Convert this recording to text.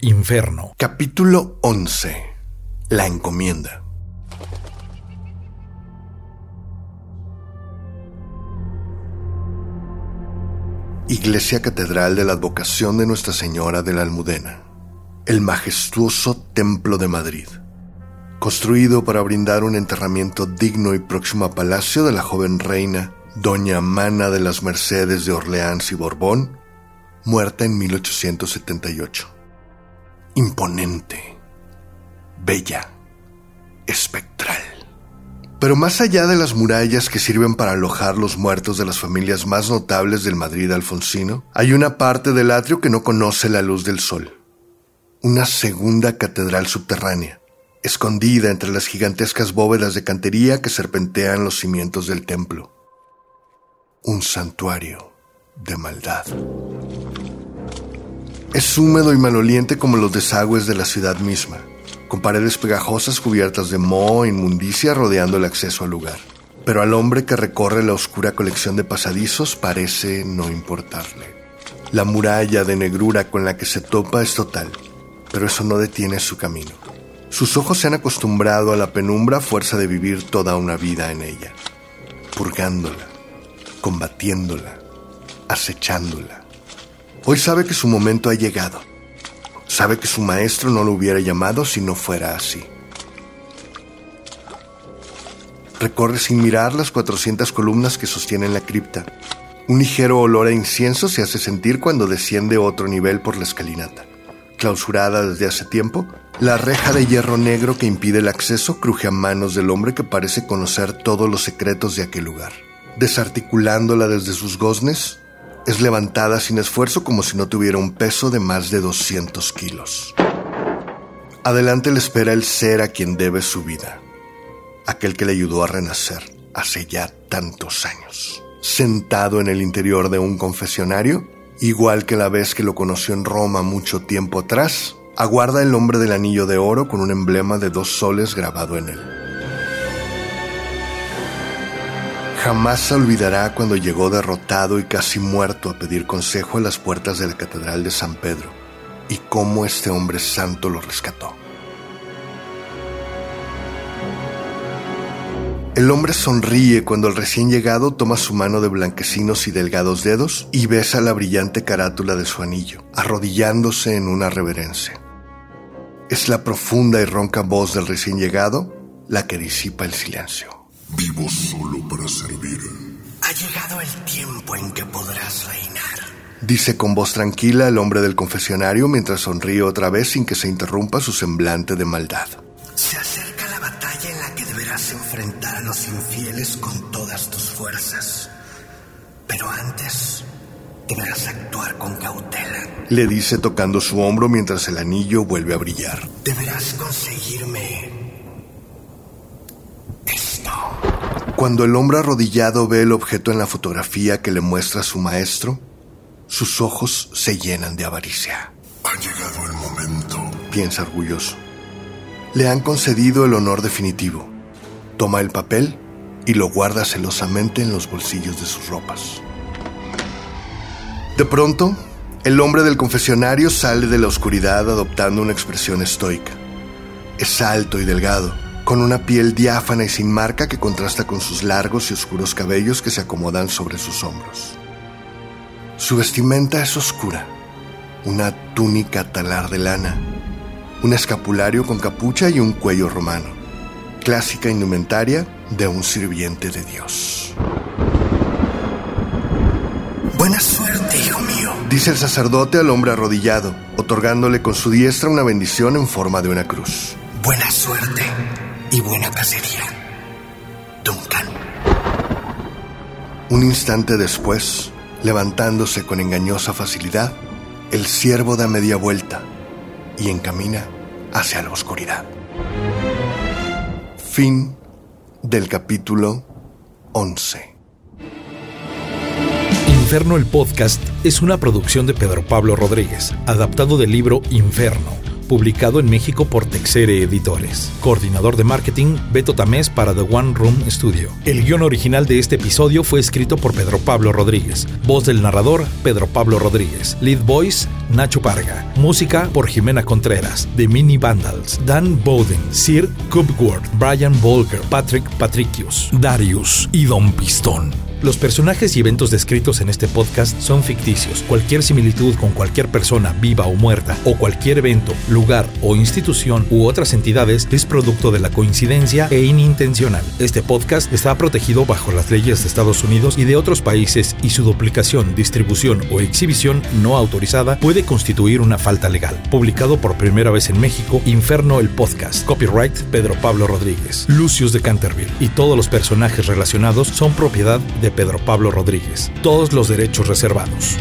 Inferno. Capítulo 11. La encomienda. Iglesia Catedral de la Advocación de Nuestra Señora de la Almudena. El majestuoso Templo de Madrid. Construido para brindar un enterramiento digno y próximo a palacio de la joven reina, Doña Mana de las Mercedes de Orleans y Borbón, muerta en 1878. Imponente, bella, espectral. Pero más allá de las murallas que sirven para alojar los muertos de las familias más notables del Madrid alfonsino, hay una parte del atrio que no conoce la luz del sol. Una segunda catedral subterránea, escondida entre las gigantescas bóvedas de cantería que serpentean los cimientos del templo. Un santuario de maldad. Es húmedo y maloliente como los desagües de la ciudad misma con paredes pegajosas cubiertas de moho e inmundicia rodeando el acceso al lugar. Pero al hombre que recorre la oscura colección de pasadizos parece no importarle. La muralla de negrura con la que se topa es total, pero eso no detiene su camino. Sus ojos se han acostumbrado a la penumbra a fuerza de vivir toda una vida en ella, purgándola, combatiéndola, acechándola. Hoy sabe que su momento ha llegado Sabe que su maestro no lo hubiera llamado si no fuera así. Recorre sin mirar las 400 columnas que sostienen la cripta. Un ligero olor a incienso se hace sentir cuando desciende otro nivel por la escalinata. Clausurada desde hace tiempo, la reja de hierro negro que impide el acceso cruje a manos del hombre que parece conocer todos los secretos de aquel lugar. Desarticulándola desde sus goznes, es levantada sin esfuerzo como si no tuviera un peso de más de 200 kilos. Adelante le espera el ser a quien debe su vida, aquel que le ayudó a renacer hace ya tantos años. Sentado en el interior de un confesionario, igual que la vez que lo conoció en Roma mucho tiempo atrás, aguarda el hombre del anillo de oro con un emblema de dos soles grabado en él. Jamás se olvidará cuando llegó derrotado y casi muerto a pedir consejo a las puertas de la Catedral de San Pedro y cómo este hombre santo lo rescató. El hombre sonríe cuando el recién llegado toma su mano de blanquecinos y delgados dedos y besa la brillante carátula de su anillo, arrodillándose en una reverencia. Es la profunda y ronca voz del recién llegado la que disipa el silencio. Vivo solo para servir. Ha llegado el tiempo en que podrás reinar. Dice con voz tranquila el hombre del confesionario mientras sonríe otra vez sin que se interrumpa su semblante de maldad. Se acerca la batalla en la que deberás enfrentar a los infieles con todas tus fuerzas. Pero antes, deberás actuar con cautela. Le dice tocando su hombro mientras el anillo vuelve a brillar. Deberás conseguirme Cuando el hombre arrodillado ve el objeto en la fotografía que le muestra su maestro, sus ojos se llenan de avaricia. Ha llegado el momento, piensa orgulloso. Le han concedido el honor definitivo. Toma el papel y lo guarda celosamente en los bolsillos de sus ropas. De pronto, el hombre del confesionario sale de la oscuridad adoptando una expresión estoica. Es alto y delgado con una piel diáfana y sin marca que contrasta con sus largos y oscuros cabellos que se acomodan sobre sus hombros. Su vestimenta es oscura, una túnica talar de lana, un escapulario con capucha y un cuello romano, clásica indumentaria de un sirviente de Dios. Buena suerte, hijo mío, dice el sacerdote al hombre arrodillado, otorgándole con su diestra una bendición en forma de una cruz. Buena suerte y buena cacería. Duncan. Un instante después, levantándose con engañosa facilidad, el ciervo da media vuelta y encamina hacia la oscuridad. Fin del capítulo 11. Inferno el podcast es una producción de Pedro Pablo Rodríguez, adaptado del libro Inferno publicado en México por Texere Editores. Coordinador de marketing, Beto Tamés para The One Room Studio. El guion original de este episodio fue escrito por Pedro Pablo Rodríguez. Voz del narrador, Pedro Pablo Rodríguez. Lead voice, Nacho Parga. Música por Jimena Contreras, The Mini Vandals. Dan Bowden, Sir Cubworth, Brian Volker, Patrick Patricius, Darius y Don Pistón. Los personajes y eventos descritos en este podcast son ficticios. Cualquier similitud con cualquier persona viva o muerta, o cualquier evento, lugar o institución u otras entidades es producto de la coincidencia e inintencional. Este podcast está protegido bajo las leyes de Estados Unidos y de otros países y su duplicación, distribución o exhibición no autorizada puede constituir una falta legal. Publicado por primera vez en México, Inferno el Podcast. Copyright Pedro Pablo Rodríguez. Lucius de Canterville. Y todos los personajes relacionados son propiedad de Pedro Pablo Rodríguez. Todos los derechos reservados.